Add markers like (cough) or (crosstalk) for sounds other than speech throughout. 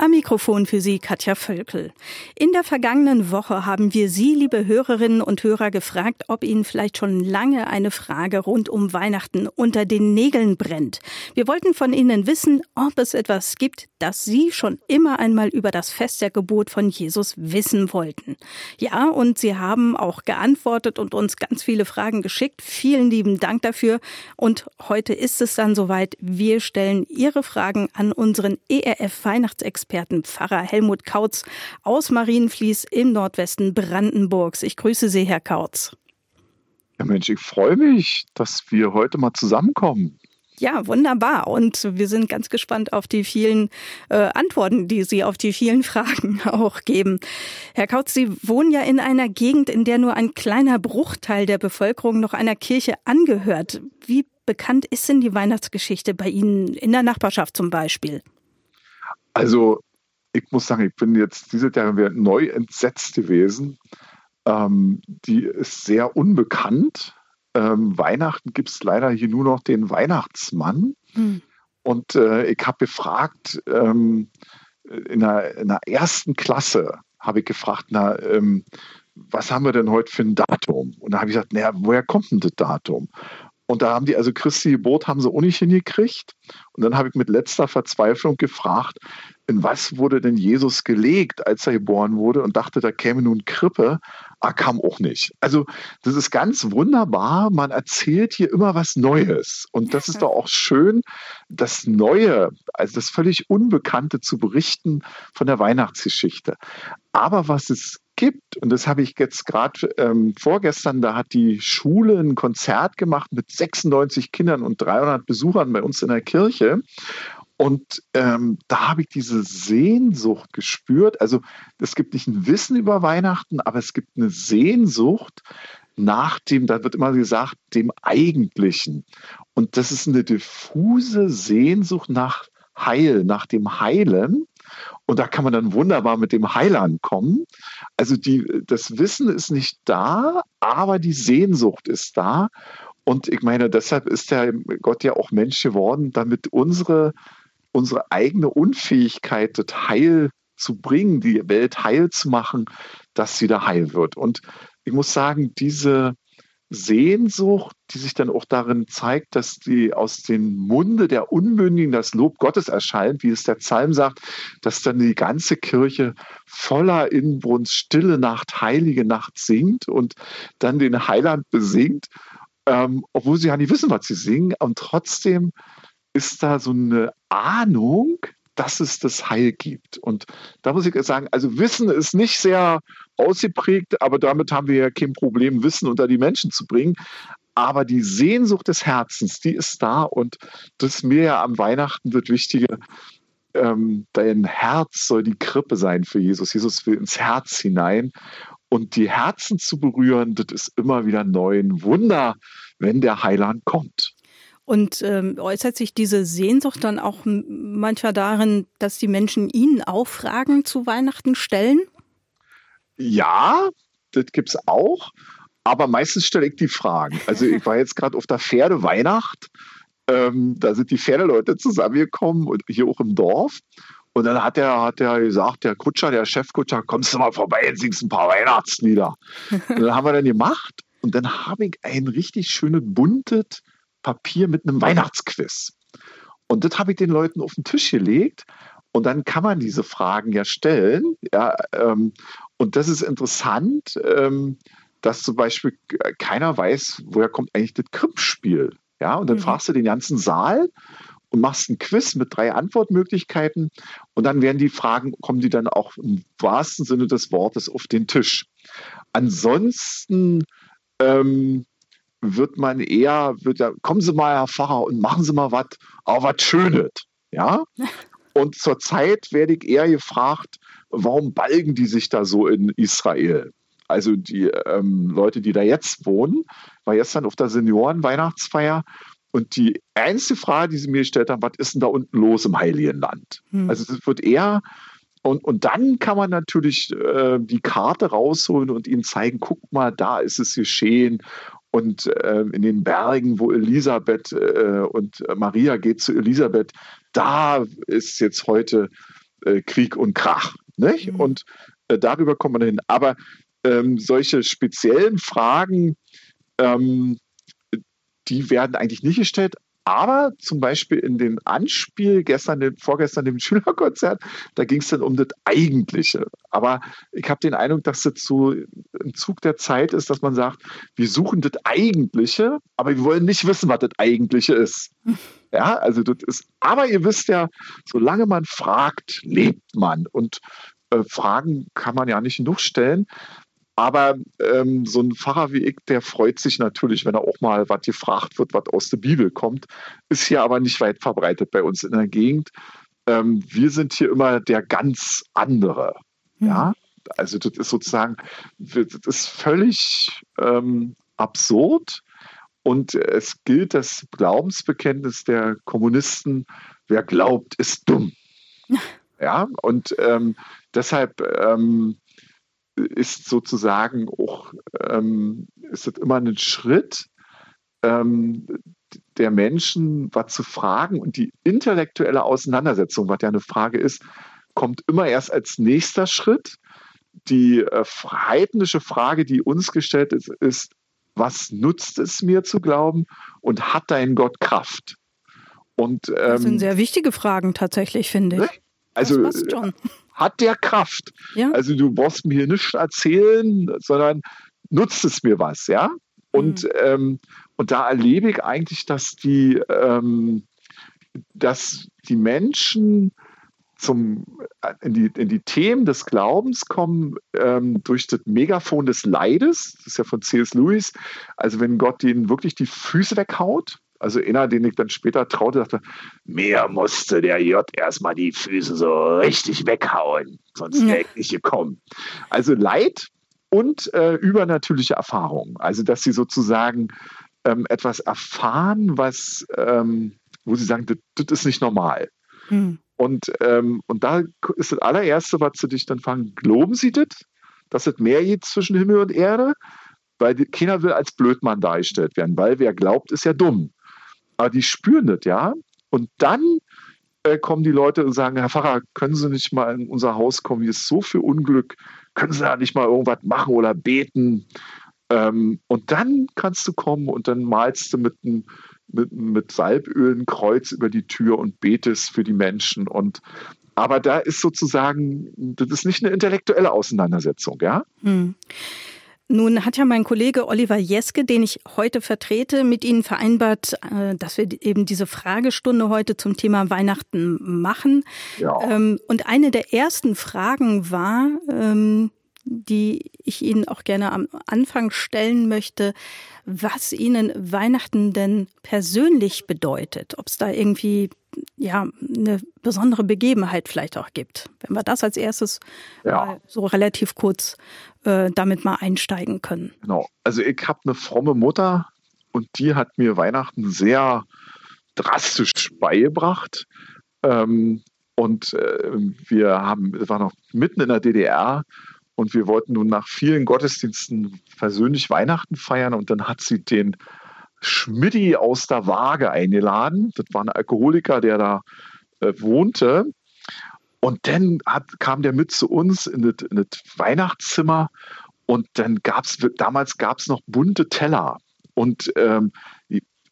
Am Mikrofon für Sie Katja Völkel. In der vergangenen Woche haben wir Sie, liebe Hörerinnen und Hörer, gefragt, ob Ihnen vielleicht schon lange eine Frage rund um Weihnachten unter den Nägeln brennt. Wir wollten von Ihnen wissen, ob es etwas gibt, das Sie schon immer einmal über das Fest der Geburt von Jesus wissen wollten. Ja, und Sie haben auch geantwortet und uns ganz viele Fragen geschickt. Vielen lieben Dank dafür. Und heute ist es dann soweit. Wir stellen Ihre Fragen an unseren ERF Weihnachtsexperten Experten Pfarrer Helmut Kautz aus Marienfließ im Nordwesten Brandenburgs. Ich grüße Sie, Herr Kautz. Ja, Mensch, ich freue mich, dass wir heute mal zusammenkommen. Ja, wunderbar. Und wir sind ganz gespannt auf die vielen äh, Antworten, die Sie auf die vielen (laughs) Fragen auch geben. Herr Kautz, Sie wohnen ja in einer Gegend, in der nur ein kleiner Bruchteil der Bevölkerung noch einer Kirche angehört. Wie bekannt ist denn die Weihnachtsgeschichte bei Ihnen in der Nachbarschaft zum Beispiel? Also ich muss sagen, ich bin jetzt dieses Jahr wieder neu entsetzt gewesen. Ähm, die ist sehr unbekannt. Ähm, Weihnachten gibt es leider hier nur noch den Weihnachtsmann. Hm. Und äh, ich habe gefragt, ähm, in, der, in, der, ersten Klasse habe ich gefragt, na, ähm, was haben wir denn heute für ein Datum? Und da habe ich gesagt, naja, woher kommt denn das Datum? Und da haben die also Christi Geburt haben sie auch nicht hingekriegt. Und dann habe ich mit letzter Verzweiflung gefragt, in was wurde denn Jesus gelegt, als er geboren wurde und dachte, da käme nun Krippe. Ah, kam auch nicht. Also das ist ganz wunderbar. Man erzählt hier immer was Neues. Und das ist (laughs) doch auch schön, das Neue, also das völlig Unbekannte zu berichten von der Weihnachtsgeschichte. Aber was es gibt, und das habe ich jetzt gerade ähm, vorgestern, da hat die Schule ein Konzert gemacht mit 96 Kindern und 300 Besuchern bei uns in der Kirche. Und ähm, da habe ich diese Sehnsucht gespürt. Also es gibt nicht ein Wissen über Weihnachten, aber es gibt eine Sehnsucht nach dem, da wird immer gesagt, dem Eigentlichen. Und das ist eine diffuse Sehnsucht nach Heil, nach dem Heilen. Und da kann man dann wunderbar mit dem Heiland kommen. Also die, das Wissen ist nicht da, aber die Sehnsucht ist da. Und ich meine, deshalb ist der Gott ja auch Mensch geworden, damit unsere, unsere eigene Unfähigkeit, das Heil zu bringen, die Welt heil zu machen, dass sie da heil wird. Und ich muss sagen, diese, Sehnsucht, die sich dann auch darin zeigt, dass die aus dem Munde der Unmündigen das Lob Gottes erscheint, wie es der Psalm sagt, dass dann die ganze Kirche voller Inbrunst stille Nacht, heilige Nacht singt und dann den Heiland besingt, ähm, obwohl sie ja nicht wissen, was sie singen. Und trotzdem ist da so eine Ahnung, dass es das Heil gibt. Und da muss ich sagen, also Wissen ist nicht sehr ausgeprägt, aber damit haben wir ja kein Problem, Wissen unter die Menschen zu bringen. Aber die Sehnsucht des Herzens, die ist da und das ist mir ja am Weihnachten wird wichtiger. Ähm, dein Herz soll die Krippe sein für Jesus. Jesus will ins Herz hinein. Und die Herzen zu berühren, das ist immer wieder neu ein Wunder, wenn der Heiland kommt. Und ähm, äußert sich diese Sehnsucht dann auch manchmal darin, dass die Menschen Ihnen auch Fragen zu Weihnachten stellen? Ja, das gibt es auch. Aber meistens stelle ich die Fragen. Also ich war jetzt gerade auf der Pferdeweihnacht. Ähm, da sind die Pferdeleute zusammengekommen und hier auch im Dorf. Und dann hat er hat er gesagt, der Kutscher, der Chefkutscher, kommst du mal vorbei und singst ein paar Weihnachtslieder. (laughs) und dann haben wir dann gemacht. Und dann habe ich ein richtig schönes buntes Papier mit einem Weihnachtsquiz. Und das habe ich den Leuten auf den Tisch gelegt. Und dann kann man diese Fragen ja stellen. Ja, ähm, und das ist interessant, ähm, dass zum Beispiel keiner weiß, woher kommt eigentlich das Krippspiel. Ja, und dann mhm. fragst du den ganzen Saal und machst ein Quiz mit drei Antwortmöglichkeiten. Und dann werden die Fragen, kommen die dann auch im wahrsten Sinne des Wortes auf den Tisch. Ansonsten ähm, wird man eher, wird ja, kommen Sie mal, Herr Pfarrer, und machen Sie mal was, aber was Schönes. Ja? (laughs) Und zurzeit werde ich eher gefragt, warum balgen die sich da so in Israel? Also die ähm, Leute, die da jetzt wohnen, war gestern auf der Senioren-Weihnachtsfeier und die einzige Frage, die sie mir gestellt haben, was ist denn da unten los im Heiligen Land? Hm. Also es wird eher und, und dann kann man natürlich äh, die Karte rausholen und ihnen zeigen, guck mal, da ist es geschehen und äh, in den Bergen, wo Elisabeth äh, und Maria geht zu Elisabeth, da ist jetzt heute äh, Krieg und Krach. Nicht? Mhm. Und äh, darüber kommt man hin. Aber ähm, solche speziellen Fragen, ähm, die werden eigentlich nicht gestellt. Aber zum Beispiel in dem Anspiel gestern, vorgestern dem (laughs) Schülerkonzert, da ging es dann um das Eigentliche. Aber ich habe den Eindruck, dass das so im Zug der Zeit ist, dass man sagt, wir suchen das Eigentliche, aber wir wollen nicht wissen, was das Eigentliche ist. (laughs) Ja, also das ist, aber ihr wisst ja, solange man fragt, lebt man. Und äh, Fragen kann man ja nicht genug stellen. Aber ähm, so ein Pfarrer wie ich, der freut sich natürlich, wenn er auch mal was gefragt wird, was aus der Bibel kommt. Ist hier aber nicht weit verbreitet bei uns in der Gegend. Ähm, wir sind hier immer der ganz andere. Mhm. Ja, also das ist sozusagen, das ist völlig ähm, absurd. Und es gilt das Glaubensbekenntnis der Kommunisten, wer glaubt, ist dumm. (laughs) Ja, und ähm, deshalb ähm, ist sozusagen auch, ähm, ist es immer ein Schritt ähm, der Menschen, was zu fragen und die intellektuelle Auseinandersetzung, was ja eine Frage ist, kommt immer erst als nächster Schritt. Die äh, heidnische Frage, die uns gestellt ist, ist, was nutzt es mir zu glauben und hat dein Gott Kraft? Und, ähm, das sind ähm, sehr wichtige Fragen tatsächlich, finde ich. Ne? Also, hat der Kraft. Ja. Also du brauchst mir nichts erzählen, sondern nutzt es mir was, ja? Und, mhm. ähm, und da erlebe ich eigentlich, dass die, ähm, dass die Menschen zum, in, die, in die Themen des Glaubens kommen ähm, durch das Megafon des Leides, das ist ja von C.S. Lewis, also wenn Gott ihnen wirklich die Füße weghaut, also einer, den ich dann später traute, dachte, mir musste der J erstmal die Füße so richtig weghauen, sonst wäre ich nicht gekommen. Also Leid und äh, übernatürliche Erfahrungen. Also dass sie sozusagen ähm, etwas erfahren, was, ähm, wo sie sagen, das, ist nicht normal. Hm. Und, ähm, und da ist das allererste, was sie dich dann fragen, glauben sie das, dass es mehr geht zwischen Himmel und Erde? Weil keiner will als Blödmann dargestellt werden, weil wer glaubt, ist ja dumm. Aber die spüren das, ja. Und dann äh, kommen die Leute und sagen, Herr Pfarrer, können Sie nicht mal in unser Haus kommen? Hier ist so viel Unglück. Können Sie da nicht mal irgendwas machen oder beten? Ähm, und dann kannst du kommen und dann malst du mit, mit, mit Salböl ein Kreuz über die Tür und betest für die Menschen. Und aber da ist sozusagen, das ist nicht eine intellektuelle Auseinandersetzung, ja. Hm. Nun hat ja mein Kollege Oliver Jeske, den ich heute vertrete, mit Ihnen vereinbart, äh, dass wir eben diese Fragestunde heute zum Thema Weihnachten machen. Ja. Ähm, und eine der ersten Fragen war, ähm, die ich Ihnen auch gerne am Anfang stellen möchte, was Ihnen Weihnachten denn persönlich bedeutet. Ob es da irgendwie ja eine besondere Begebenheit vielleicht auch gibt. Wenn wir das als erstes ja. so relativ kurz äh, damit mal einsteigen können. Genau. Also ich habe eine fromme Mutter und die hat mir Weihnachten sehr drastisch beigebracht. Ähm, und äh, wir haben, es war noch mitten in der DDR und wir wollten nun nach vielen Gottesdiensten persönlich Weihnachten feiern und dann hat sie den Schmidti aus der Waage eingeladen. Das war ein Alkoholiker, der da äh, wohnte. Und dann hat, kam der mit zu uns in das, in das Weihnachtszimmer und dann gab es, damals gab es noch bunte Teller. Und ähm,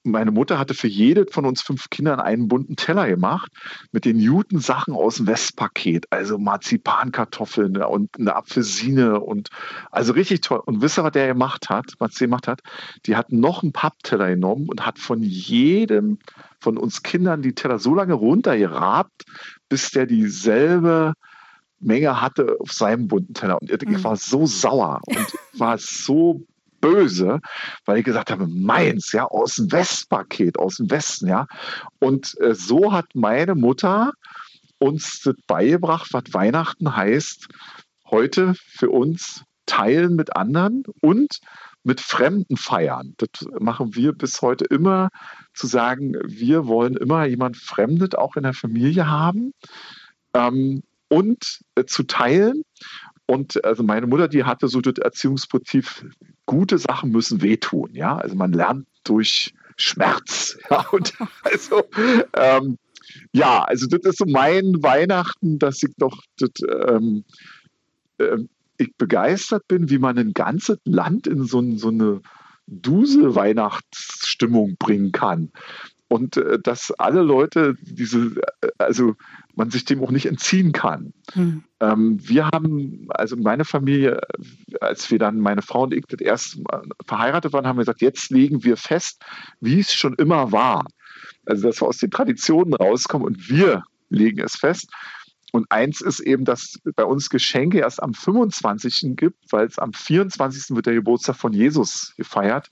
meine Mutter hatte für jede von uns fünf Kindern einen bunten Teller gemacht mit den Newton-Sachen aus dem Westpaket, also Marzipankartoffeln und eine Apfelsine und also richtig toll. Und wisst ihr, was der gemacht hat, was sie gemacht hat? Die hat noch einen Pappteller genommen und hat von jedem von uns Kindern die Teller so lange runtergerabt, bis der dieselbe Menge hatte auf seinem bunten Teller. Und ich mhm. war so sauer und war so böse, weil ich gesagt habe, meins, ja, aus dem Westpaket, aus dem Westen, ja. Und äh, so hat meine Mutter uns das beigebracht, was Weihnachten heißt, heute für uns teilen mit anderen und mit Fremden feiern. Das machen wir bis heute immer, zu sagen, wir wollen immer jemand Fremdet auch in der Familie haben ähm, und äh, zu teilen. Und also meine Mutter, die hatte so das Erziehungsprinzip, gute Sachen müssen wehtun. Ja, also man lernt durch Schmerz. (laughs) Ja, und also, ähm, ja, also das ist so mein Weihnachten, dass ich doch das, ähm, äh, ich begeistert bin, wie man ein ganzes Land in so, so eine duse Weihnachtsstimmung bringen kann. Und äh, dass alle Leute diese, äh, also man sich dem auch nicht entziehen kann. Hm. Ähm, wir haben, also meine Familie, als wir dann, meine Frau und ich, das erste Mal verheiratet waren, haben wir gesagt, jetzt legen wir fest, wie es schon immer war. Also, dass wir aus den Traditionen rauskommen und wir legen es fest. Und eins ist eben, dass bei uns Geschenke erst am 25. gibt, weil es am 24. wird der Geburtstag von Jesus gefeiert.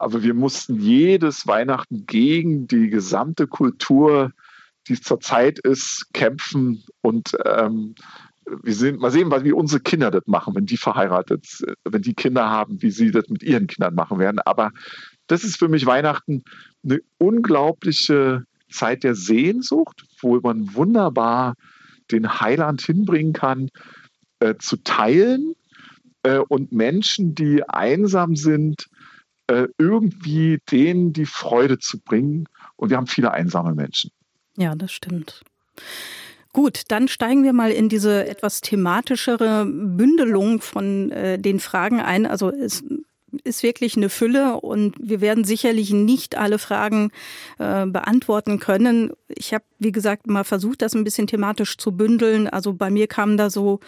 Aber wir mussten jedes Weihnachten gegen die gesamte Kultur, die es zurzeit ist, kämpfen. Und ähm, wir sehen, mal sehen, wie unsere Kinder das machen, wenn die verheiratet, wenn die Kinder haben, wie sie das mit ihren Kindern machen werden. Aber das ist für mich Weihnachten eine unglaubliche Zeit der Sehnsucht, wo man wunderbar den Heiland hinbringen kann, äh, zu teilen äh, und Menschen, die einsam sind, äh, irgendwie denen die Freude zu bringen. Und wir haben viele einsame Menschen. Ja, das stimmt. Gut, dann steigen wir mal in diese etwas thematischere Bündelung von äh, den Fragen ein. Also es ist wirklich eine Fülle und wir werden sicherlich nicht alle Fragen äh, beantworten können. Ich habe, wie gesagt, mal versucht, das ein bisschen thematisch zu bündeln. Also bei mir kam da so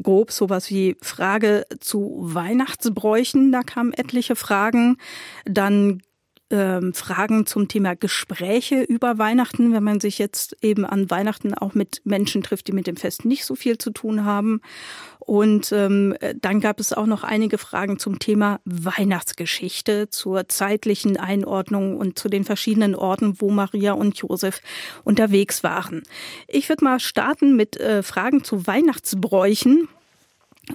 grob sowas wie Frage zu Weihnachtsbräuchen, da kamen etliche Fragen. Dann ähm, Fragen zum Thema Gespräche über Weihnachten, wenn man sich jetzt eben an Weihnachten auch mit Menschen trifft, die mit dem Fest nicht so viel zu tun haben. Und ähm, dann gab es auch noch einige Fragen zum Thema Weihnachtsgeschichte, zur zeitlichen Einordnung und zu den verschiedenen Orten, wo Maria und Josef unterwegs waren. Ich würde mal starten mit äh, Fragen zu Weihnachtsbräuchen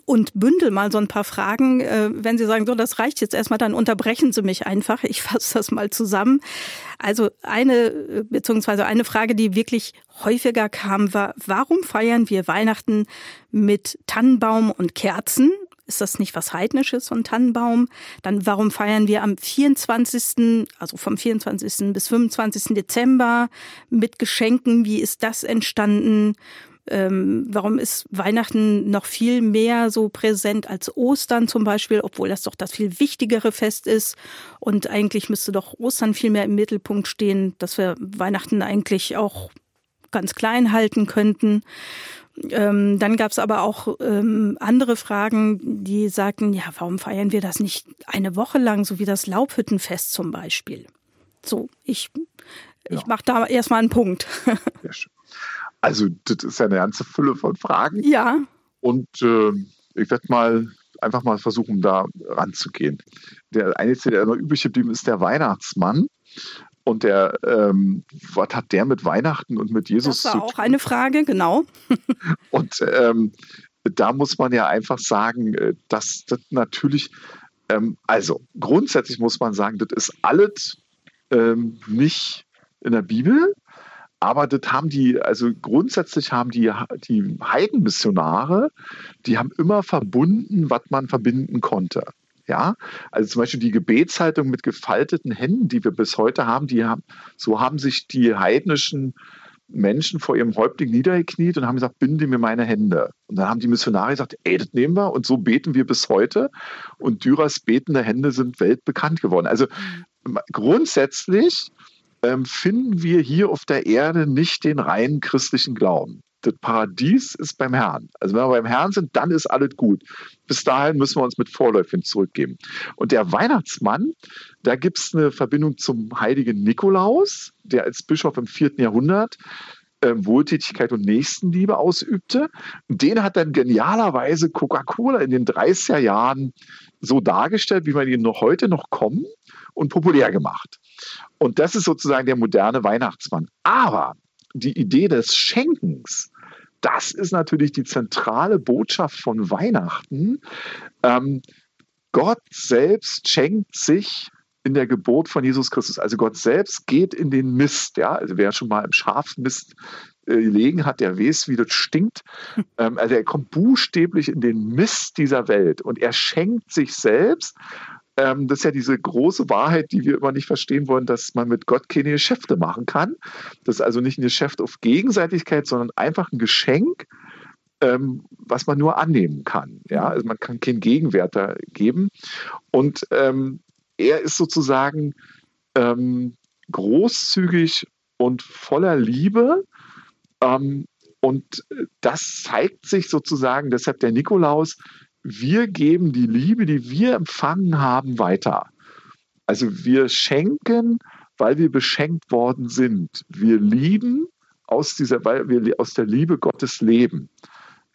und bündel mal so ein paar Fragen. Äh, wenn Sie sagen, so, das reicht jetzt erstmal, dann unterbrechen Sie mich einfach. Ich fasse das mal zusammen. Also eine, äh, beziehungsweise eine Frage, die wirklich häufiger kam, war, warum feiern wir Weihnachten mit Tannenbaum und Kerzen? Ist das nicht was Heidnisches, ein Tannenbaum? Dann warum feiern wir am 24., also vom 24. bis 25. Dezember mit Geschenken? Wie ist das entstanden? Ähm, warum ist Weihnachten noch viel mehr so präsent als Ostern zum Beispiel, obwohl das doch das viel wichtigere Fest ist? Und eigentlich müsste doch Ostern viel mehr im Mittelpunkt stehen, dass wir Weihnachten eigentlich auch ganz klein halten könnten. Ähm, dann gab es aber auch ähm, andere Fragen, die sagten, ja, warum feiern wir das nicht eine Woche lang, so wie das Laubhüttenfest zum Beispiel? So, ich, ja. ich mache da erstmal einen Punkt. Ja, schön. Also, das ist ja eine ganze Fülle von Fragen. Ja. Und äh, ich werde mal einfach mal versuchen, da ranzugehen. Der einzige, der noch übrig geblieben ist, der Weihnachtsmann. Und der, ähm, was hat der mit Weihnachten und mit Jesus zu tun? Das war auch eine Frage, genau. (laughs) und ähm, da muss man ja einfach sagen, äh, dass das natürlich, ähm, also grundsätzlich muss man sagen, das ist alles ähm, nicht in der Bibel, aber das haben die, also grundsätzlich haben die, die Heidenmissionare, die haben immer verbunden, was man verbinden konnte. Ja, also zum Beispiel die Gebetshaltung mit gefalteten Händen, die wir bis heute haben, die haben, so haben sich die heidnischen Menschen vor ihrem Häuptling niedergekniet und haben gesagt, binde mir meine Hände. Und dann haben die Missionare gesagt, ey, das nehmen wir und so beten wir bis heute. Und Dürers betende Hände sind weltbekannt geworden. Also mhm. grundsätzlich ähm, finden wir hier auf der Erde nicht den reinen christlichen Glauben. Das Paradies ist beim Herrn. Also wenn wir beim Herrn sind, dann ist alles gut. Bis dahin müssen wir uns mit Vorläufchen zurückgeben. Und der Weihnachtsmann, da gibt es eine Verbindung zum heiligen Nikolaus, der als Bischof im vierten Jahrhundert äh, Wohltätigkeit und Nächstenliebe ausübte. Den hat dann genialerweise Coca-Cola in den 30er Jahren so dargestellt, wie man ihn noch heute noch kommen und populär gemacht. Und das ist sozusagen der moderne Weihnachtsmann. Aber die Idee des Schenkens, das ist natürlich die zentrale Botschaft von Weihnachten. Ähm, Gott selbst schenkt sich in der Geburt von Jesus Christus. Also Gott selbst geht in den Mist. Ja? Also wer schon mal im Schafmist äh, gelegen hat, der weiß, wie das stinkt. (laughs) Ähm, also er kommt buchstäblich in den Mist dieser Welt und er schenkt sich selbst ähm, das ist ja diese große Wahrheit, die wir immer nicht verstehen wollen, dass man mit Gott keine Geschäfte machen kann. Das ist also nicht ein Geschäft auf Gegenseitigkeit, sondern einfach ein Geschenk, ähm, was man nur annehmen kann. Ja? Also man kann keinen Gegenwert da geben. Und ähm, er ist sozusagen ähm, großzügig und voller Liebe. Ähm, und das zeigt sich sozusagen, deshalb der Nikolaus, wir geben die Liebe, die wir empfangen haben, weiter. Also wir schenken, weil wir beschenkt worden sind. Wir lieben aus dieser, weil wir aus der Liebe Gottes leben.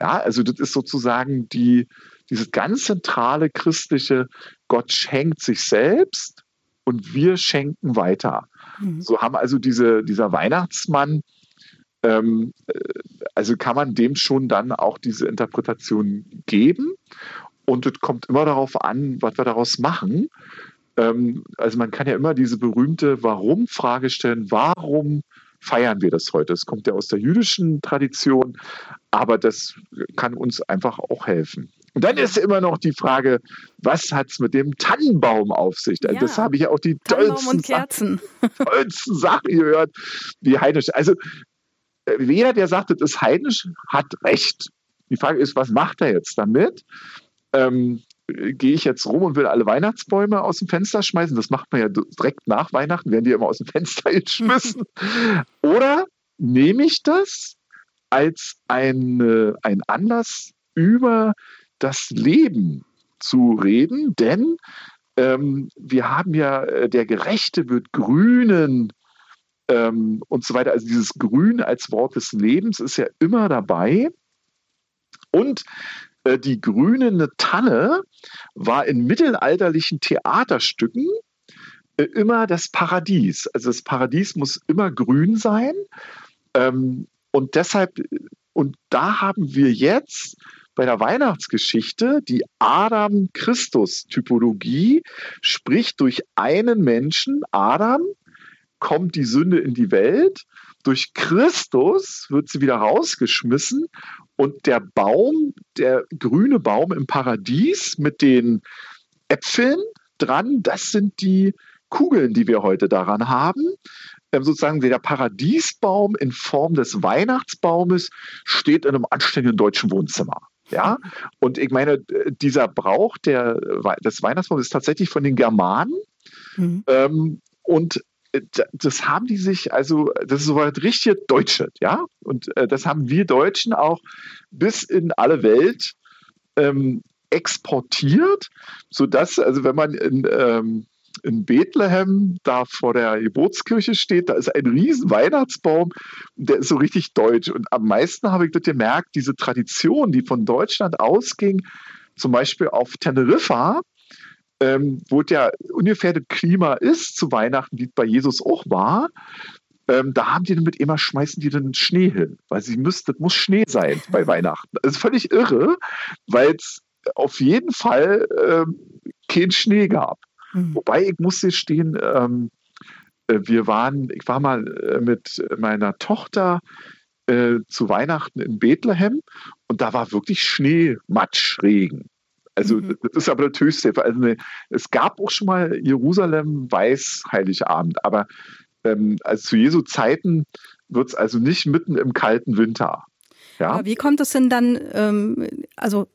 Ja, also das ist sozusagen die, dieses ganz zentrale christliche, Gott schenkt sich selbst und wir schenken weiter. Mhm. So haben also diese, dieser Weihnachtsmann, ähm, äh, also kann man dem schon dann auch diese Interpretation geben. Und es kommt immer darauf an, was wir daraus machen. Ähm, also man kann ja immer diese berühmte Warum-Frage stellen. Warum feiern wir das heute? Das kommt ja aus der jüdischen Tradition, aber das kann uns einfach auch helfen. Und dann ist immer noch die Frage, was hat es mit dem Tannenbaum auf sich? Also ja, das habe ich ja auch die tollsten, Sachen, tollsten Sachen gehört, wie heidnisch. Also jeder, der sagt, das ist heidnisch, hat recht. Die Frage ist, was macht er jetzt damit? Ähm, gehe ich jetzt rum und will alle Weihnachtsbäume aus dem Fenster schmeißen? Das macht man ja direkt nach Weihnachten, werden die immer aus dem Fenster (laughs) geschmissen. Oder nehme ich das als ein, ein Anlass über das Leben zu reden? Denn ähm, wir haben ja, äh, der Gerechte wird grünen ähm, und so weiter. Also dieses Grün als Wort des Lebens ist ja immer dabei. Und äh, die grüne Tanne war in mittelalterlichen Theaterstücken äh, immer das Paradies. Also das Paradies muss immer grün sein. Ähm, und deshalb, und da haben wir jetzt bei der Weihnachtsgeschichte die Adam-Christus-Typologie, sprich durch einen Menschen, Adam, kommt die Sünde in die Welt. Durch Christus wird sie wieder rausgeschmissen und der Baum, der grüne Baum im Paradies mit den Äpfeln dran, das sind die Kugeln, die wir heute daran haben. Ähm, sozusagen der Paradiesbaum in Form des Weihnachtsbaumes steht in einem anständigen deutschen Wohnzimmer. Ja, und ich meine, dieser Brauch der, des Weihnachtsbaums ist tatsächlich von den Germanen. Mhm. Ähm, und äh, das haben die sich, also das ist so was richtig Deutsche, ja. Und äh, das haben wir Deutschen auch bis in alle Welt ähm, exportiert, sodass, also wenn man in, ähm, in Bethlehem da vor der Geburtskirche steht, da ist ein riesen Weihnachtsbaum, der ist so richtig deutsch. Und am meisten habe ich das gemerkt, diese Tradition, die von Deutschland ausging, zum Beispiel auf Teneriffa, ähm, wo ja ungefähr das Klima ist zu Weihnachten, wie es bei Jesus auch war, ähm, da haben die dann mit immer, schmeißen die dann Schnee hin, weil sie müssten, das muss Schnee sein bei (laughs) Weihnachten. Das ist völlig irre, weil es auf jeden Fall ähm, keinen Schnee gab. Mhm. Wobei ich musste stehen, ähm, äh, wir waren, ich war mal äh, mit meiner Tochter äh, zu Weihnachten in Bethlehem und da war wirklich Schnee, Matsch, Regen. Also mhm. das ist aber das Höchste. Also eine, es gab auch schon mal Jerusalem Weiß Heiligabend, aber ähm, also zu Jesu Zeiten wird es also nicht mitten im kalten Winter. Ja? Aber wie kommt es denn dann, ähm, also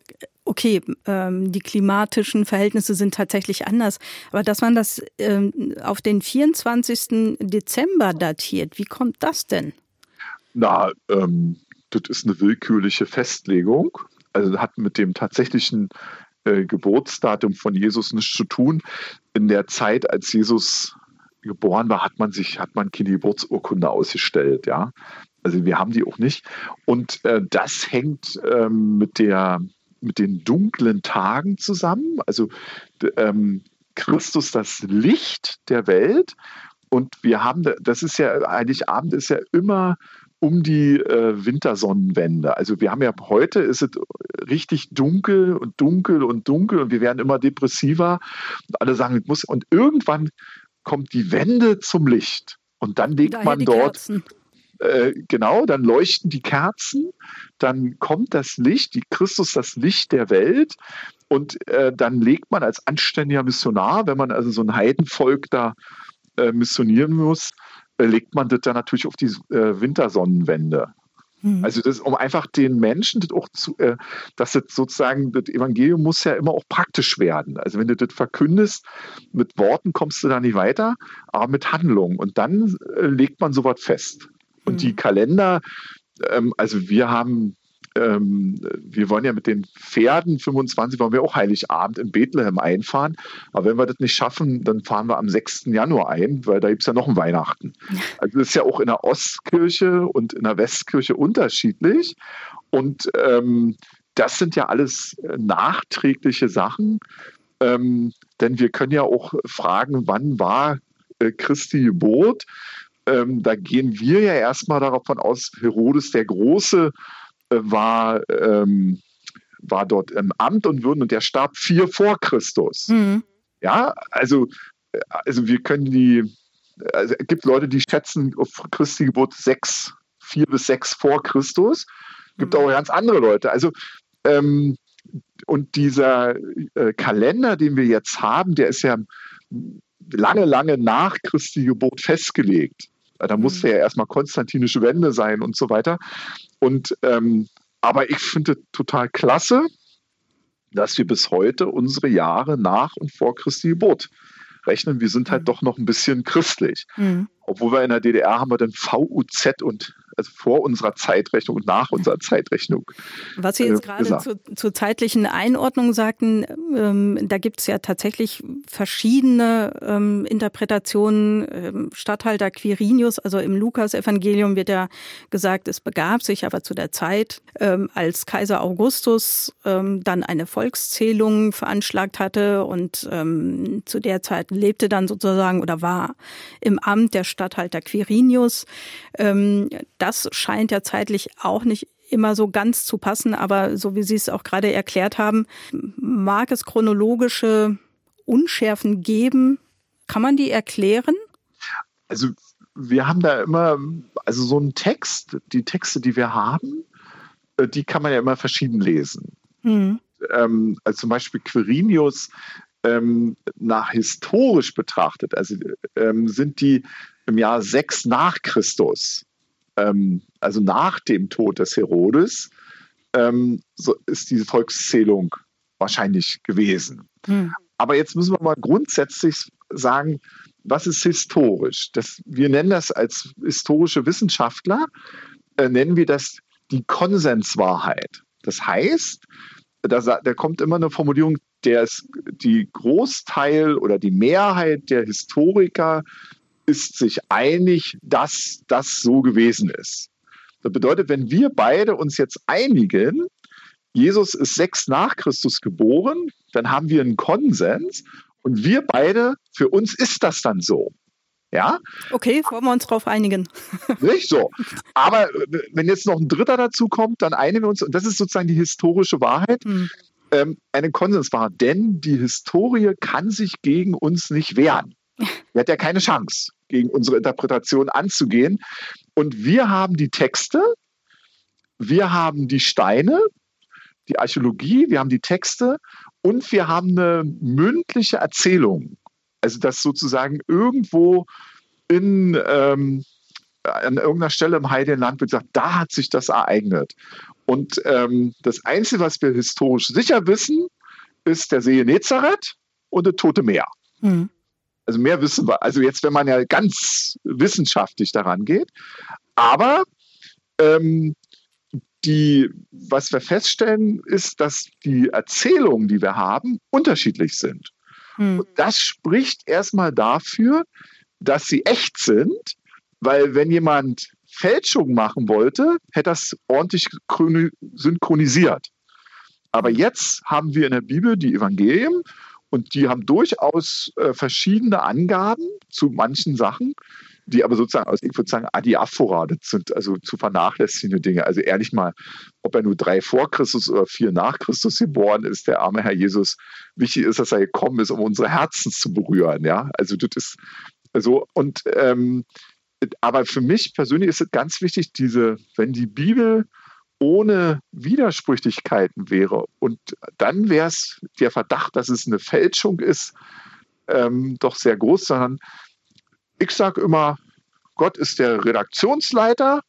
okay, ähm, die klimatischen Verhältnisse sind tatsächlich anders, aber dass man das ähm, auf den 24. Dezember datiert, wie kommt das denn? Na, ähm, das ist eine willkürliche Festlegung. Also hat mit dem tatsächlichen äh, Geburtsdatum von Jesus nichts zu tun. In der Zeit, als Jesus geboren war, hat man sich, hat man keine Geburtsurkunde ausgestellt, ja. Also wir haben die auch nicht. Und äh, das hängt ähm, mit der mit den dunklen Tagen zusammen. Also ähm, Christus das Licht der Welt. Und wir haben, das ist ja, eigentlich Abend ist ja immer um die äh, Wintersonnenwende. Also wir haben ja heute ist es richtig dunkel und dunkel und dunkel und wir werden immer depressiver. Und alle sagen, es muss und irgendwann kommt die Wende zum Licht und dann legt Daher man dort äh, genau, dann leuchten die Kerzen, dann kommt das Licht, die Christus das Licht der Welt und äh, dann legt man als anständiger Missionar, wenn man also so ein Heidenvolk da äh, missionieren muss, legt man das dann natürlich auf die äh, Wintersonnenwende. Mhm. Also das, um einfach den Menschen das auch zu, äh, dass das sozusagen, das Evangelium muss ja immer auch praktisch werden. Also wenn du das verkündest, mit Worten kommst du da nicht weiter, aber mit Handlungen. Und dann äh, legt man sowas fest. Und mhm. die Kalender, ähm, also wir haben ähm, wir wollen ja mit den Pferden 25 wollen wir auch Heiligabend in Bethlehem einfahren. Aber wenn wir das nicht schaffen, dann fahren wir am 6. Januar ein, weil da gibt es ja noch ein Weihnachten. (laughs) Also das ist ja auch in der Ostkirche und in der Westkirche unterschiedlich. Und ähm, das sind ja alles äh, nachträgliche Sachen. Ähm, denn wir können ja auch fragen, wann war äh, Christi Geburt? Ähm, da gehen wir ja erstmal davon aus, Herodes der Große war, ähm, war dort im Amt und Würden und der starb vier vor Christus. Mhm. Ja, also, also wir können die, also es gibt Leute, die schätzen auf Christi Geburt sechs, vier bis sechs vor Christus. Es gibt mhm. auch ganz andere Leute. Also ähm, und dieser äh, Kalender, den wir jetzt haben, der ist ja lange, lange nach Christi Geburt festgelegt. Da musste mhm. ja erstmal konstantinische Wende sein und so weiter. Und ähm, aber ich finde total klasse, dass wir bis heute unsere Jahre nach und vor Christi Geburt rechnen. Wir sind halt mhm. doch noch ein bisschen christlich. Mhm. Obwohl wir in der DDR haben wir dann VUZ und also vor unserer Zeitrechnung und nach unserer Zeitrechnung. Was Sie jetzt äh, gerade zu, zur zeitlichen Einordnung sagten, ähm, da gibt es ja tatsächlich verschiedene ähm, Interpretationen. Ähm, Statthalter Quirinius, also im Lukas-Evangelium wird ja gesagt, es begab sich aber zu der Zeit, ähm, als Kaiser Augustus ähm, dann eine Volkszählung veranschlagt hatte und ähm, zu der Zeit lebte dann sozusagen oder war im Amt der Statthalter Quirinius. Das scheint ja zeitlich auch nicht immer so ganz zu passen, aber so wie Sie es auch gerade erklärt haben, mag es chronologische Unschärfen geben? Kann man die erklären? Also wir haben da immer, also so einen Text, die Texte, die wir haben, äh, die kann man ja immer verschieden lesen. Mhm. Ähm, also zum Beispiel Quirinius ähm, nach historisch betrachtet, also ähm, sind die im Jahr 6 nach Christus ähm, also nach dem Tod des Herodes, ähm, so ist diese Volkszählung wahrscheinlich gewesen. Hm. Aber jetzt müssen wir mal grundsätzlich sagen, was ist historisch? Das, wir nennen das als historische Wissenschaftler, äh, nennen wir das die Konsenswahrheit. Das heißt, da, da kommt immer eine Formulierung, der ist die Großteil oder die Mehrheit der Historiker ist sich einig, dass das so gewesen ist. Das bedeutet, wenn wir beide uns jetzt einigen, Jesus ist sechs nach Christus geboren, dann haben wir einen Konsens und wir beide, für uns ist das dann so. Ja? Okay, wollen wir uns darauf einigen. Nicht so. Aber wenn jetzt noch ein Dritter dazu kommt, dann einigen wir uns, und das ist sozusagen die historische Wahrheit, hm. ähm, eine Konsenswahrheit. Denn die Historie kann sich gegen uns nicht wehren. Er hat ja keine Chance, gegen unsere Interpretation anzugehen. Und wir haben die Texte, wir haben die Steine, die Archäologie, wir haben die Texte und wir haben eine mündliche Erzählung. Also dass sozusagen irgendwo in, ähm, an irgendeiner Stelle im Heiligen Land wird gesagt, da hat sich das ereignet. Und ähm, das Einzige, was wir historisch sicher wissen, ist der See Nezareth und das Tote Meer. Mhm. Also mehr wissen wir. Also jetzt, wenn man ja ganz wissenschaftlich daran geht. Aber ähm, die, was wir feststellen, ist, dass die Erzählungen, die wir haben, unterschiedlich sind. Hm. Und das spricht erstmal dafür, dass sie echt sind, weil wenn jemand Fälschung machen wollte, hätte das ordentlich synchronisiert. Aber jetzt haben wir in der Bibel die Evangelien und die haben durchaus äh, verschiedene Angaben zu manchen Sachen, die aber sozusagen, also ich würde sagen, Adiaphora, das sind also zu vernachlässigende Dinge. Also ehrlich mal, ob er nur drei vor Christus oder vier nach Christus geboren ist, der arme Herr Jesus, wichtig ist, dass er gekommen ist, um unsere Herzen zu berühren. Ja, also das ist so, und ähm, aber für mich persönlich ist es ganz wichtig, diese, wenn die Bibel ohne Widersprüchlichkeiten wäre und dann wäre es der Verdacht, dass es eine Fälschung ist, ähm, doch sehr groß, sondern ich sage immer, Gott ist der Redaktionsleiter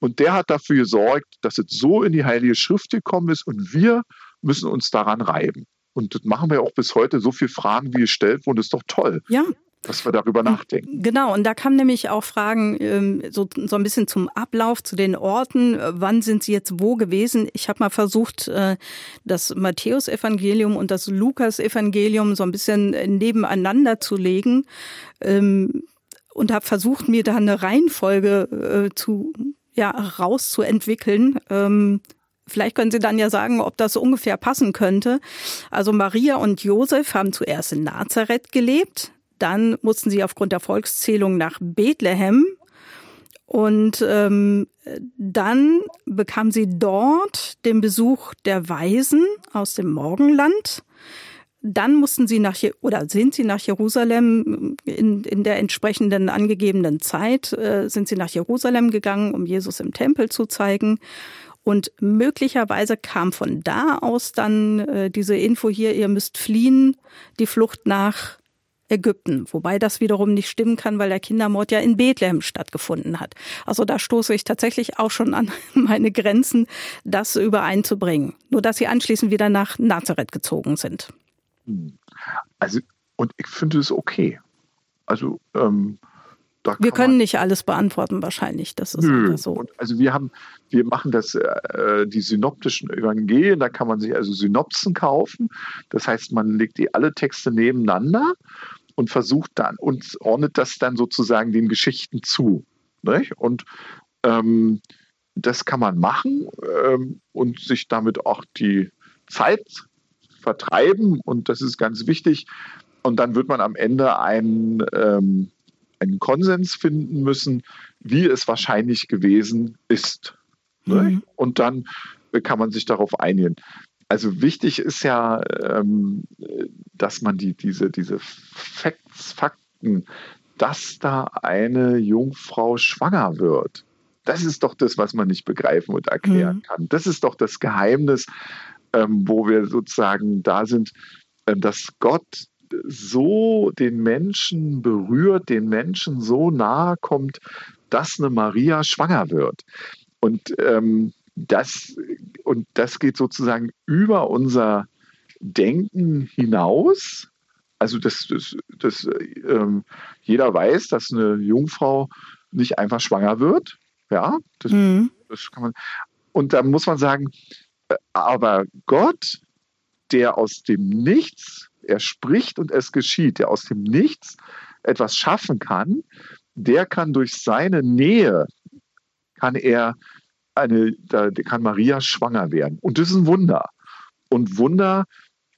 und der hat dafür gesorgt, dass es so in die Heilige Schrift gekommen ist und wir müssen uns daran reiben. Und das machen wir auch bis heute. So viele Fragen, wie gestellt wurden, ist doch toll. Ja, dass wir darüber nachdenken. Genau, und da kamen nämlich auch Fragen ähm, so, so ein bisschen zum Ablauf, zu den Orten. Wann sind sie jetzt wo gewesen? Ich habe mal versucht, äh, das Matthäusevangelium und das Lukas-Evangelium so ein bisschen nebeneinander zu legen ähm, und habe versucht, mir da eine Reihenfolge äh, zu ja, rauszuentwickeln. Ähm, Vielleicht können Sie dann ja sagen, ob das ungefähr passen könnte. Also Maria und Josef haben zuerst in Nazareth gelebt. Dann mussten sie aufgrund der Volkszählung nach Bethlehem. Und ähm, dann bekam sie dort den Besuch der Weisen aus dem Morgenland. Dann mussten sie nach oder sind sie nach Jerusalem in, in der entsprechenden angegebenen Zeit äh, sind sie nach Jerusalem gegangen, um Jesus im Tempel zu zeigen. Und möglicherweise kam von da aus dann äh, diese Info hier, ihr müsst fliehen, die Flucht nach Ägypten, wobei das wiederum nicht stimmen kann, weil der Kindermord ja in Bethlehem stattgefunden hat. Also da stoße ich tatsächlich auch schon an (laughs) meine Grenzen, das übereinzubringen. Nur dass sie anschließend wieder nach Nazareth gezogen sind. Hm. Also, und ich finde es okay. Also, ähm, wir können nicht alles beantworten, wahrscheinlich. Das ist Nö. so. Und also wir haben, wir machen das, äh, die synoptischen Evangelien, da kann man sich also Synopsen kaufen. Das heißt, man legt die alle Texte nebeneinander und versucht dann und ordnet das dann sozusagen den Geschichten zu. Nicht? Und ähm, das kann man machen ähm, und sich damit auch die Zeit vertreiben. Und das ist ganz wichtig. Und dann wird man am Ende einen, ähm, einen Konsens finden müssen, wie es wahrscheinlich gewesen ist. Mhm. Und dann kann man sich darauf einigen. Also wichtig ist ja, ähm, dass man die, diese, diese Facts, Fakten, dass da eine Jungfrau schwanger wird. Das ist doch das, was man nicht begreifen und erklären mhm. kann. Das ist doch das Geheimnis, ähm, wo wir sozusagen da sind, äh, dass Gott so den Menschen berührt, den Menschen so nahe kommt, dass eine Maria schwanger wird. Und ähm, das, und das geht sozusagen über unser Denken hinaus. Also das, das, das ähm, jeder weiß, dass eine Jungfrau nicht einfach schwanger wird. Ja, das, mhm. das kann man. Und da muss man sagen, äh, aber Gott, der aus dem Nichts, er spricht und es geschieht, der aus dem Nichts etwas schaffen kann, der kann durch seine Nähe, kann er eine, da kann Maria schwanger werden. Und das ist ein Wunder. Und Wunder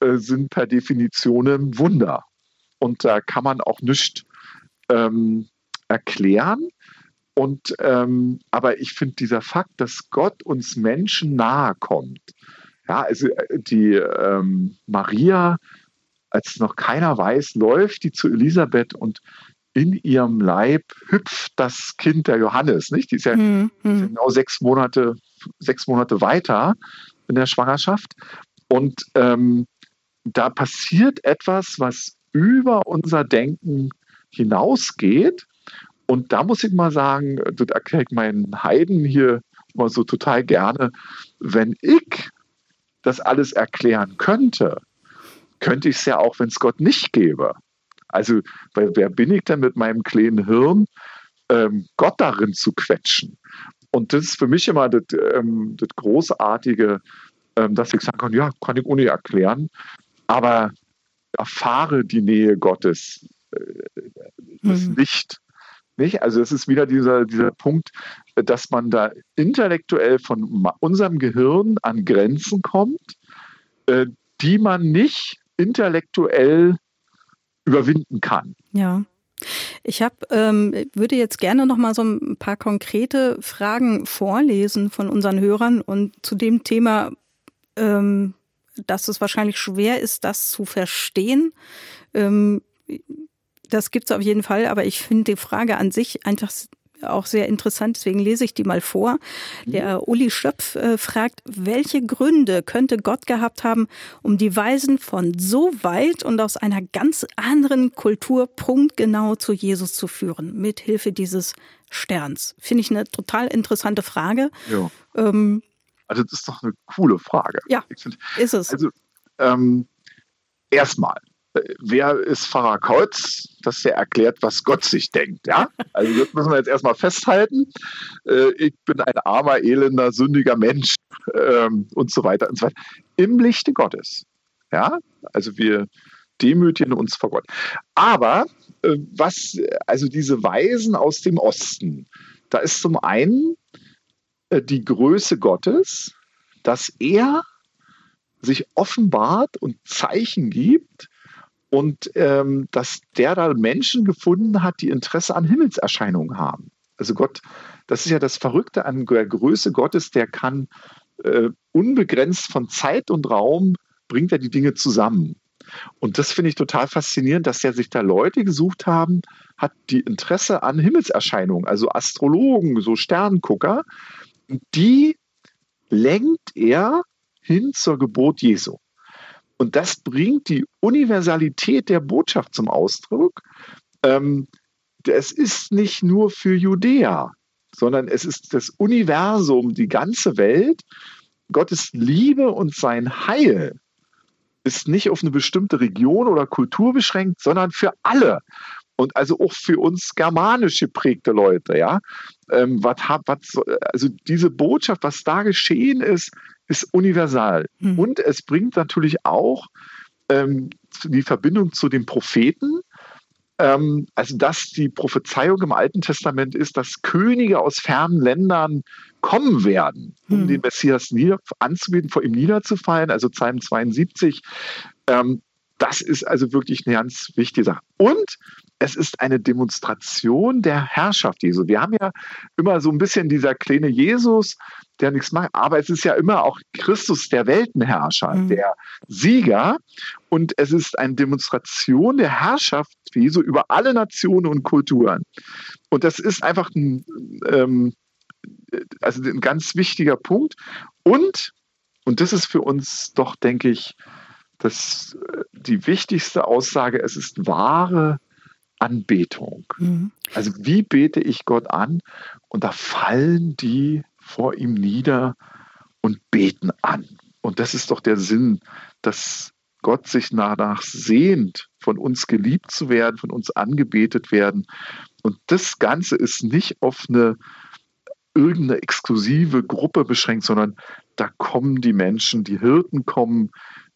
äh, sind per Definition Wunder. Und da kann man auch nichts ähm, erklären. Und, ähm, aber ich finde dieser Fakt, dass Gott uns Menschen nahe kommt. Ja, also äh, die ähm, Maria, als noch keiner weiß, läuft die zu Elisabeth und in ihrem Leib hüpft das Kind der Johannes, nicht? Die ist ja mhm. genau sechs Monate, sechs Monate weiter in der Schwangerschaft. Und ähm, da passiert etwas, was über unser Denken hinausgeht. Und da muss ich mal sagen, das erkläre ich meinen Heiden hier immer so total gerne, wenn ich das alles erklären könnte, könnte ich es ja auch, wenn es Gott nicht gäbe. Also, weil wer bin ich denn mit meinem kleinen Hirn, ähm, Gott darin zu quetschen? Und das ist für mich immer das, ähm, das Großartige, ähm, dass ich sagen kann, ja, kann ich ohne erklären, aber erfahre die Nähe Gottes, äh, das mhm. Licht. Nicht? Also es ist wieder dieser, dieser Punkt, dass man da intellektuell von unserem Gehirn an Grenzen kommt, äh, die man nicht intellektuell überwinden kann. Ja. Ich hab, ähm, würde jetzt gerne noch mal so ein paar konkrete Fragen vorlesen von unseren Hörern und zu dem Thema, ähm, dass es wahrscheinlich schwer ist, das zu verstehen. Ähm, das gibt es auf jeden Fall, aber ich finde die Frage an sich einfach auch sehr interessant, deswegen lese ich die mal vor. Der Uli Schöpf äh, fragt, welche Gründe könnte Gott gehabt haben, um die Weisen von so weit und aus einer ganz anderen Kultur punktgenau zu Jesus zu führen, mit Hilfe dieses Sterns? Finde ich eine total interessante Frage. Ja. Ähm, also das ist doch eine coole Frage. Ja, ist es. Also ähm, erstmal, wer ist Pfarrer Kautz, dass er erklärt, was Gott sich denkt. Ja? Also das müssen wir jetzt erstmal festhalten. Äh, ich bin ein armer, elender, sündiger Mensch ähm, und so weiter und so weiter. Im Lichte Gottes. Ja, also wir demütigen uns vor Gott. Aber äh, was, also diese Weisen aus dem Osten, da ist zum einen äh, die Größe Gottes, dass er sich offenbart und Zeichen gibt, und ähm, dass der da Menschen gefunden hat, die Interesse an Himmelserscheinungen haben. Also Gott, das ist ja das Verrückte an der Größe Gottes, der kann äh, unbegrenzt von Zeit und Raum, bringt er die Dinge zusammen. Und das finde ich total faszinierend, dass er sich da Leute gesucht haben, hat die Interesse an Himmelserscheinungen, also Astrologen, so Sternengucker, die lenkt er hin zur Geburt Jesu. Und das bringt die Universalität der Botschaft zum Ausdruck. Ähm, es ist nicht nur für Judäa, sondern es ist das Universum, die ganze Welt. Gottes Liebe und sein Heil ist nicht auf eine bestimmte Region oder Kultur beschränkt, sondern für alle. Und also auch für uns germanisch geprägte Leute, ja. Ähm, was, was, also diese Botschaft, was da geschehen ist, ist universal. Mhm. Und es bringt natürlich auch ähm, die Verbindung zu den Propheten. Ähm, also, dass die Prophezeiung im Alten Testament ist, dass Könige aus fernen Ländern kommen werden, um mhm. den Messias nieder, anzubieten, vor ihm niederzufallen. Also Psalm 72. Ähm, das ist also wirklich eine ganz wichtige Sache. Und es ist eine Demonstration der Herrschaft Jesu. Wir haben ja immer so ein bisschen dieser kleine Jesus, der nichts macht, aber es ist ja immer auch Christus, der Weltenherrscher, mhm. der Sieger. Und es ist eine Demonstration der Herrschaft Jesu über alle Nationen und Kulturen. Und das ist einfach ein, ähm, also ein ganz wichtiger Punkt. Und, und das ist für uns doch, denke ich, das, die wichtigste Aussage, es ist wahre Anbetung. Mhm. Also wie bete ich Gott an? Und da fallen die vor ihm nieder und beten an. Und das ist doch der Sinn, dass Gott sich danach sehnt, von uns geliebt zu werden, von uns angebetet werden. Und das Ganze ist nicht auf eine irgendeine exklusive Gruppe beschränkt, sondern da kommen die Menschen, die Hirten kommen,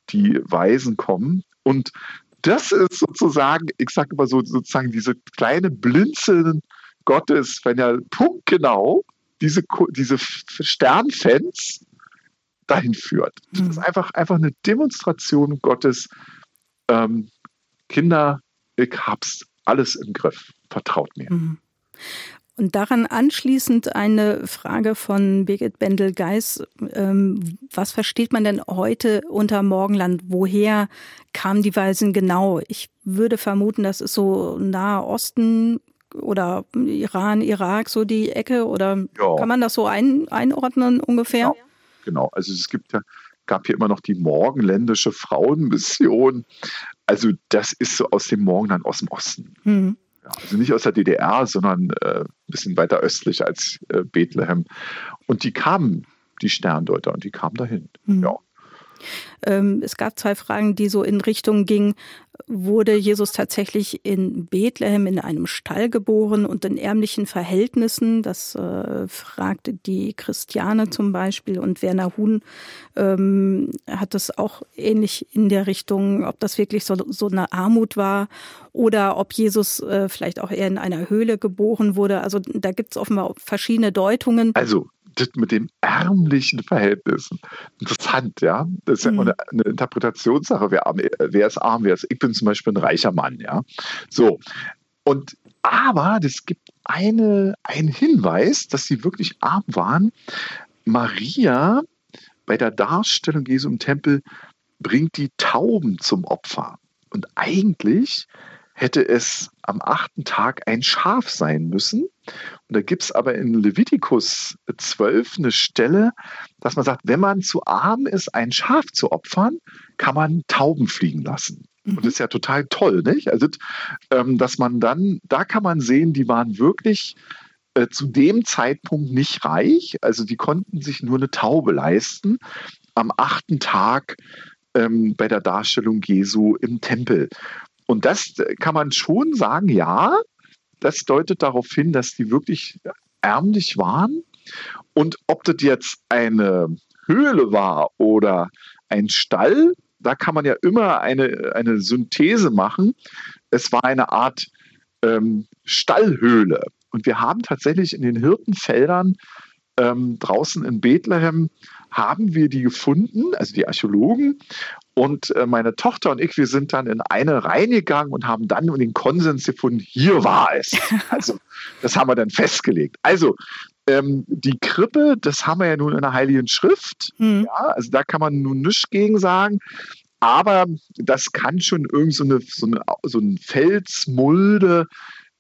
die Weisen kommen. Und das ist sozusagen, ich sage immer so, sozusagen diese kleine Blinzeln Gottes, wenn er punktgenau diese, diese Sternfans dahin führt. Das ist mhm. einfach, einfach eine Demonstration Gottes. Ähm, Kinder, ich hab's alles im Griff. Vertraut mir. Mhm. Und daran anschließend eine Frage von Birgit Bendel-Geis. Ähm, was versteht man denn heute unter Morgenland? Woher kamen die Weisen genau? Ich würde vermuten, das ist so Nahe Osten oder Iran, Irak, so die Ecke. Oder ja. kann man das so ein, einordnen ungefähr? Genau. genau. Also es gibt ja, gab hier immer noch die morgenländische Frauenmission. Also das ist so aus dem Morgenland aus dem Osten. Mhm. Also nicht aus der DDR, sondern äh, ein bisschen weiter östlich als äh, Bethlehem. Und die kamen, die Sterndeuter, und die kamen dahin. Mhm. Ja. Ähm, es gab zwei Fragen, die so in Richtung gingen, wurde Jesus tatsächlich in Bethlehem in einem Stall geboren und in ärmlichen Verhältnissen? Das äh, fragte die Christiane zum Beispiel und Werner Huhn ähm, hat es auch ähnlich in der Richtung, ob das wirklich so, so eine Armut war oder ob Jesus äh, vielleicht auch eher in einer Höhle geboren wurde. Also da gibt es offenbar verschiedene Deutungen. Also das mit den ärmlichen Verhältnissen. Interessant, ja. Das ist ja mhm. eine, eine, Interpretationssache. Wer, arm, wer ist arm, wer ist. Ich bin zum Beispiel ein reicher Mann, ja. So. Und aber es gibt eine, einen Hinweis, dass sie wirklich arm waren. Maria bei der Darstellung Jesu im Tempel bringt die Tauben zum Opfer. Und eigentlich hätte es am achten Tag ein Schaf sein müssen. Und da gibt es aber in Levitikus 12 eine Stelle, dass man sagt, wenn man zu arm ist, ein Schaf zu opfern, kann man Tauben fliegen lassen. Und das ist ja total toll, nicht? Also, ähm, dass man dann, da kann man sehen, die waren wirklich äh, zu dem Zeitpunkt nicht reich. Also, die konnten sich nur eine Taube leisten am achten Tag ähm, bei der Darstellung Jesu im Tempel. Und das äh, kann man schon sagen, ja, das deutet darauf hin, dass die wirklich ärmlich waren. Und ob das jetzt eine Höhle war oder ein Stall, da kann man ja immer eine, eine Synthese machen. Es war eine Art ähm, Stallhöhle. Und wir haben tatsächlich in den Hirtenfeldern ähm, draußen in Bethlehem haben wir die gefunden, also die Archäologen. Und äh, meine Tochter und ich, wir sind dann in eine reingegangen und haben dann den Konsens gefunden, hier war es. (laughs) Also das haben wir dann festgelegt. Also ähm, die Krippe, das haben wir ja nun in der Heiligen Schrift. Mhm. Ja, also da kann man nun nichts gegen sagen. Aber das kann schon irgend so, eine, so, eine, so ein Felsmulde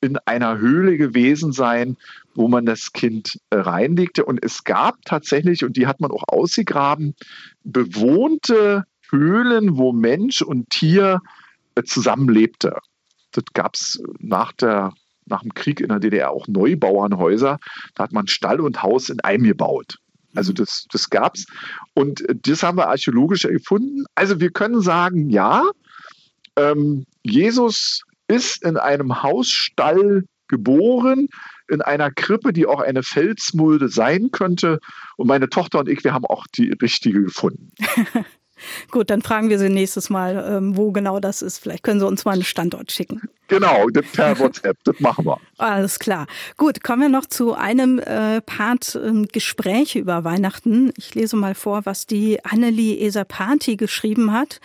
in einer Höhle gewesen sein, wo man das Kind äh, reinlegte. Und es gab tatsächlich, und die hat man auch ausgegraben, bewohnte Höhlen, wo Mensch und Tier äh, zusammenlebte. Das gab es nach, nach dem Krieg in der DDR auch Neubauernhäuser. Da hat man Stall und Haus in einem gebaut. Also mhm. das, das gab es. Und äh, das haben wir archäologisch gefunden. Also wir können sagen, ja, ähm, Jesus ist in einem Hausstall geboren, in einer Krippe, die auch eine Felsmulde sein könnte. Und meine Tochter und ich, wir haben auch die richtige gefunden. (laughs) Gut, dann fragen wir Sie nächstes Mal, ähm, wo genau das ist. Vielleicht können Sie uns mal einen Standort schicken. Genau, per WhatsApp, das machen wir. Alles klar. Gut, kommen wir noch zu einem äh, Part äh, Gespräche über Weihnachten. Ich lese mal vor, was die Annelie Esapati geschrieben hat.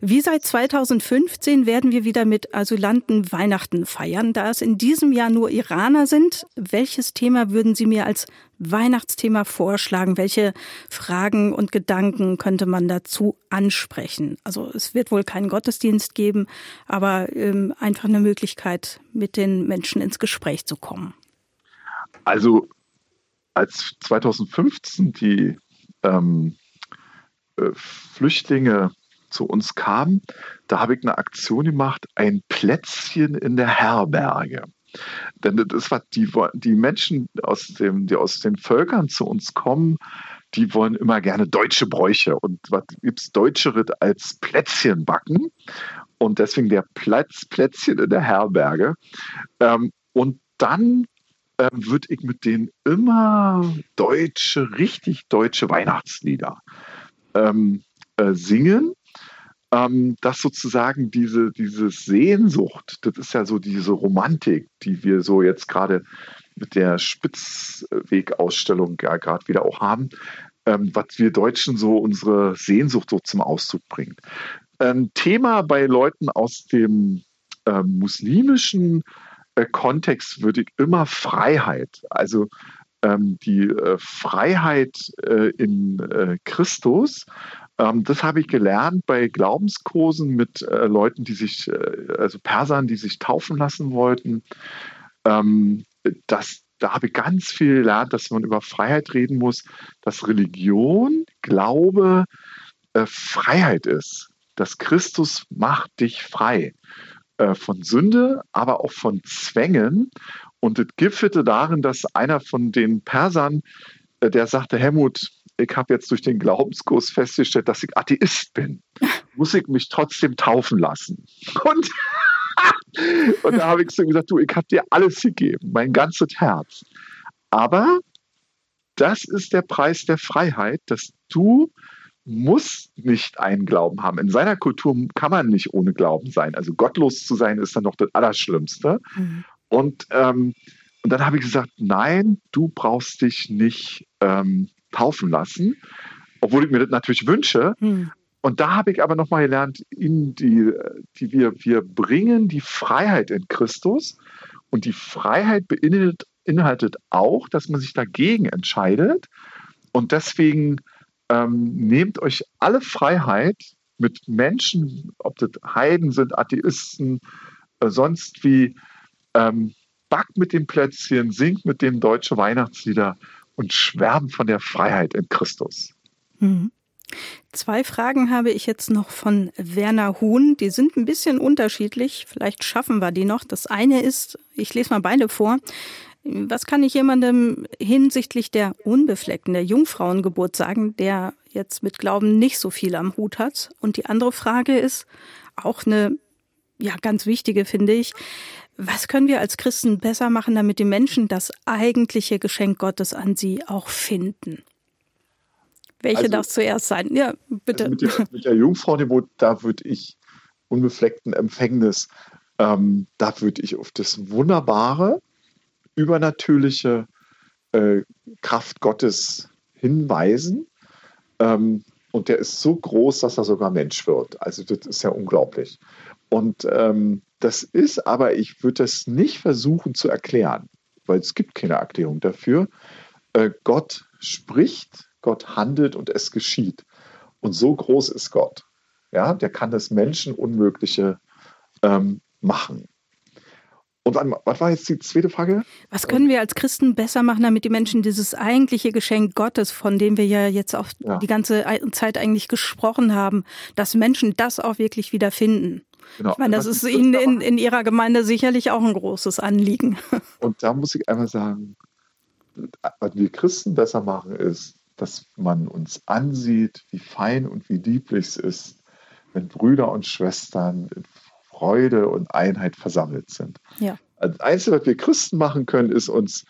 Wie seit 2015 werden wir wieder mit Asylanten Weihnachten feiern. Da es in diesem Jahr nur Iraner sind, welches Thema würden Sie mir als Weihnachtsthema vorschlagen? Welche Fragen und Gedanken könnte man dazu ansprechen? Also es wird wohl keinen Gottesdienst geben, aber ähm, einfach eine Möglichkeit, mit den Menschen ins Gespräch zu kommen. Also als 2015 die ähm, äh, Flüchtlinge zu uns kamen, da habe ich eine Aktion gemacht, ein Plätzchen in der Herberge. Denn das was die, die Menschen, aus dem, die aus den Völkern zu uns kommen, die wollen immer gerne deutsche Bräuche. Und was gibt es Deutscheres als Plätzchen backen? Und deswegen der Platz, Plätzchen in der Herberge. Ähm, und dann ähm, würde ich mit denen immer deutsche, richtig deutsche Weihnachtslieder ähm, äh, singen ähm, dass sozusagen diese, diese Sehnsucht, das ist ja so diese Romantik, die wir so jetzt gerade mit der Spitzwegausstellung ja gerade wieder auch haben, ähm, was wir Deutschen so unsere Sehnsucht so zum Ausdruck bringen. Ein Thema bei Leuten aus dem äh, muslimischen äh, Kontext würde ich immer Freiheit, also ähm, die äh, Freiheit äh, in äh, Christus ähm, das habe ich gelernt bei Glaubenskursen mit äh, Leuten, die sich, also Persern, die sich taufen lassen wollten. Ähm, das, da habe ich ganz viel gelernt, dass man über Freiheit reden muss, dass Religion, Glaube Freiheit ist. Dass Christus macht dich frei äh, von Sünde, aber auch von Zwängen. Und das gipfelte darin, dass einer von den Persern, äh, der sagte, Helmut, ich habe jetzt durch den Glaubenskurs festgestellt, dass ich Atheist bin. (laughs) Muss ich mich trotzdem taufen lassen? Und, (laughs) und da habe ich so gesagt, du, ich habe dir alles gegeben, mein ganzes Herz. Aber das ist der Preis der Freiheit, dass du musst nicht einen Glauben haben. In seiner Kultur kann man nicht ohne Glauben sein. Also gottlos zu sein ist dann noch das Allerschlimmste. Mhm. Und, ähm, und dann habe ich gesagt, nein, du brauchst dich nicht ähm, taufen lassen, obwohl ich mir das natürlich wünsche. Hm. Und da habe ich aber nochmal gelernt, in die, die wir, wir bringen die Freiheit in Christus und die Freiheit beinhaltet auch, dass man sich dagegen entscheidet. Und deswegen ähm, nehmt euch alle Freiheit mit Menschen, ob das Heiden sind, Atheisten, äh, sonst wie, ähm, backt mit dem Plätzchen, singt mit dem deutsche Weihnachtslieder und schwärmt von der Freiheit in Christus. Mhm. Zwei Fragen habe ich jetzt noch von Werner Huhn. Die sind ein bisschen unterschiedlich. Vielleicht schaffen wir die noch. Das eine ist, ich lese mal beide vor. Was kann ich jemandem hinsichtlich der Unbefleckten, der Jungfrauengeburt sagen, der jetzt mit Glauben nicht so viel am Hut hat? Und die andere Frage ist auch eine, ja, ganz wichtige, finde ich. Was können wir als Christen besser machen, damit die Menschen das eigentliche Geschenk Gottes an sie auch finden? Welche also, darf zuerst sein? Ja, bitte. Also mit, der, mit der Jungfrauengeburt, da würde ich unbefleckten Empfängnis, ähm, da würde ich auf das wunderbare, übernatürliche äh, Kraft Gottes hinweisen. Ähm, und der ist so groß, dass er sogar Mensch wird. Also das ist ja unglaublich. Und ähm, das ist aber, ich würde das nicht versuchen zu erklären, weil es gibt keine Erklärung dafür. Äh, Gott spricht Gott handelt und es geschieht. Und so groß ist Gott. Ja, der kann das Menschenunmögliche ähm, machen. Und was war jetzt die zweite Frage? Was können wir als Christen besser machen, damit die Menschen dieses eigentliche Geschenk Gottes, von dem wir ja jetzt auch ja. die ganze Zeit eigentlich gesprochen haben, dass Menschen das auch wirklich wieder finden? Genau. Ich meine, das was ist Ihnen in, in Ihrer Gemeinde sicherlich auch ein großes Anliegen. (laughs) Und da muss ich einfach sagen, was wir Christen besser machen, ist, dass man uns ansieht, wie fein und wie lieblich es ist, wenn Brüder und Schwestern in Freude und Einheit versammelt sind. Ja. Das Einzige, was wir Christen machen können, ist uns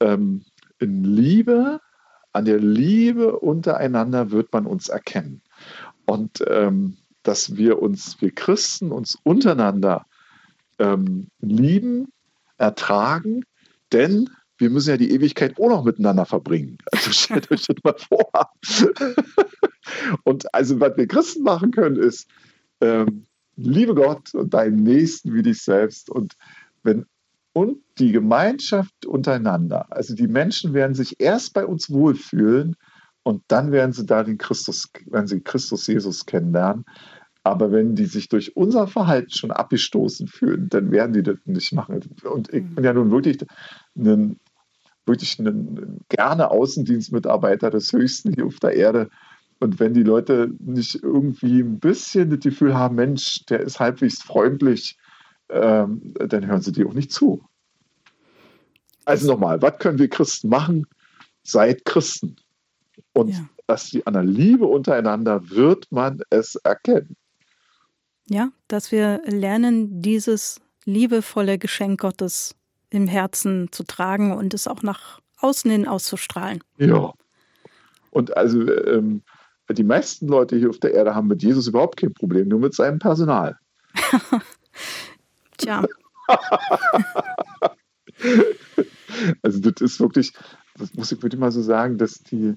ähm, in Liebe, an der Liebe untereinander wird man uns erkennen. Und ähm, dass wir uns, wir Christen, uns untereinander ähm, lieben, ertragen, denn wir müssen ja die Ewigkeit auch noch miteinander verbringen. Also (laughs) stellt euch das mal vor. (laughs) und also, was wir Christen machen können, ist, ähm, liebe Gott und deinen Nächsten wie dich selbst. Und wenn und die Gemeinschaft untereinander, also die Menschen werden sich erst bei uns wohlfühlen und dann werden sie da den Christus, werden sie Christus Jesus kennenlernen. Aber wenn die sich durch unser Verhalten schon abgestoßen fühlen, dann werden die das nicht machen. Und ich bin ja nun wirklich ein wirklich ein gerne Außendienstmitarbeiter des Höchsten hier auf der Erde. Und wenn die Leute nicht irgendwie ein bisschen das Gefühl haben, Mensch, der ist halbwegs freundlich, ähm, dann hören sie dir auch nicht zu. Also nochmal, was können wir Christen machen? Seid Christen. Und ja. dass die an der Liebe untereinander wird man es erkennen. Ja, dass wir lernen, dieses liebevolle Geschenk Gottes im Herzen zu tragen und es auch nach außen hin auszustrahlen. Ja. Und also ähm, die meisten Leute hier auf der Erde haben mit Jesus überhaupt kein Problem, nur mit seinem Personal. (laughs) Tja. (laughs) also das ist wirklich, das muss ich wirklich mal so sagen, dass die,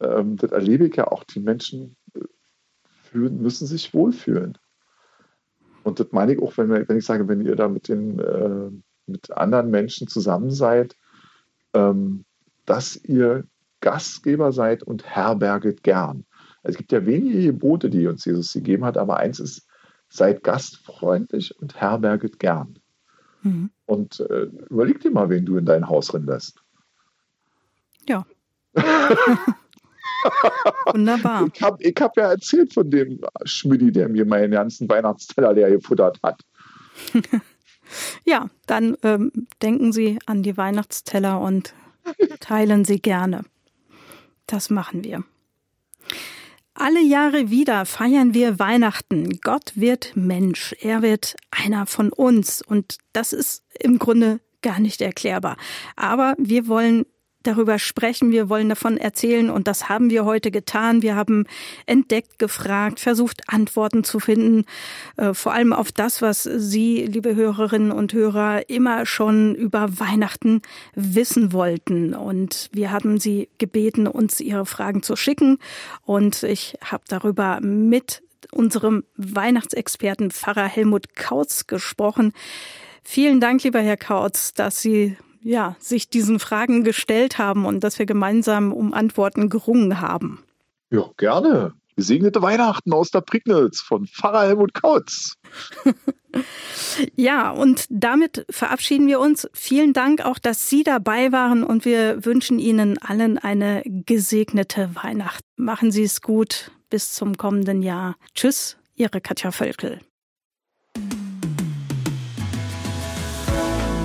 ähm, das erlebe ich ja auch, die Menschen äh, fühlen, müssen sich wohlfühlen. Und das meine ich auch, wenn, wenn ich sage, wenn ihr da mit den äh, mit anderen Menschen zusammen seid, ähm, dass ihr Gastgeber seid und herberget gern. Also es gibt ja wenige Gebote, die uns Jesus gegeben hat, aber eins ist, seid gastfreundlich und herberget gern. Mhm. Und äh, überleg dir mal, wen du in dein Haus lässt. Ja. (laughs) Wunderbar. Ich habe hab ja erzählt von dem Schmidti, der mir meinen ganzen Weihnachtsteller leer gefuttert hat. (laughs) Ja, dann ähm, denken Sie an die Weihnachtsteller und teilen sie gerne. Das machen wir. Alle Jahre wieder feiern wir Weihnachten. Gott wird Mensch. Er wird einer von uns. Und das ist im Grunde gar nicht erklärbar. Aber wir wollen darüber sprechen, wir wollen davon erzählen und das haben wir heute getan. Wir haben entdeckt, gefragt, versucht Antworten zu finden, äh, vor allem auf das, was Sie, liebe Hörerinnen und Hörer, immer schon über Weihnachten wissen wollten. Und wir haben Sie gebeten, uns Ihre Fragen zu schicken und ich habe darüber mit unserem Weihnachtsexperten Pfarrer Helmut Kautz gesprochen. Vielen Dank, lieber Herr Kautz, dass Sie ja, sich diesen Fragen gestellt haben und dass wir gemeinsam um Antworten gerungen haben. Ja, gerne. Gesegnete Weihnachten aus der Prignitz von Pfarrer Helmut Kautz. (laughs) Ja, und damit verabschieden wir uns. Vielen Dank auch, dass Sie dabei waren und wir wünschen Ihnen allen eine gesegnete Weihnacht. Machen Sie es gut. Bis zum kommenden Jahr. Tschüss, Ihre Katja Völkel.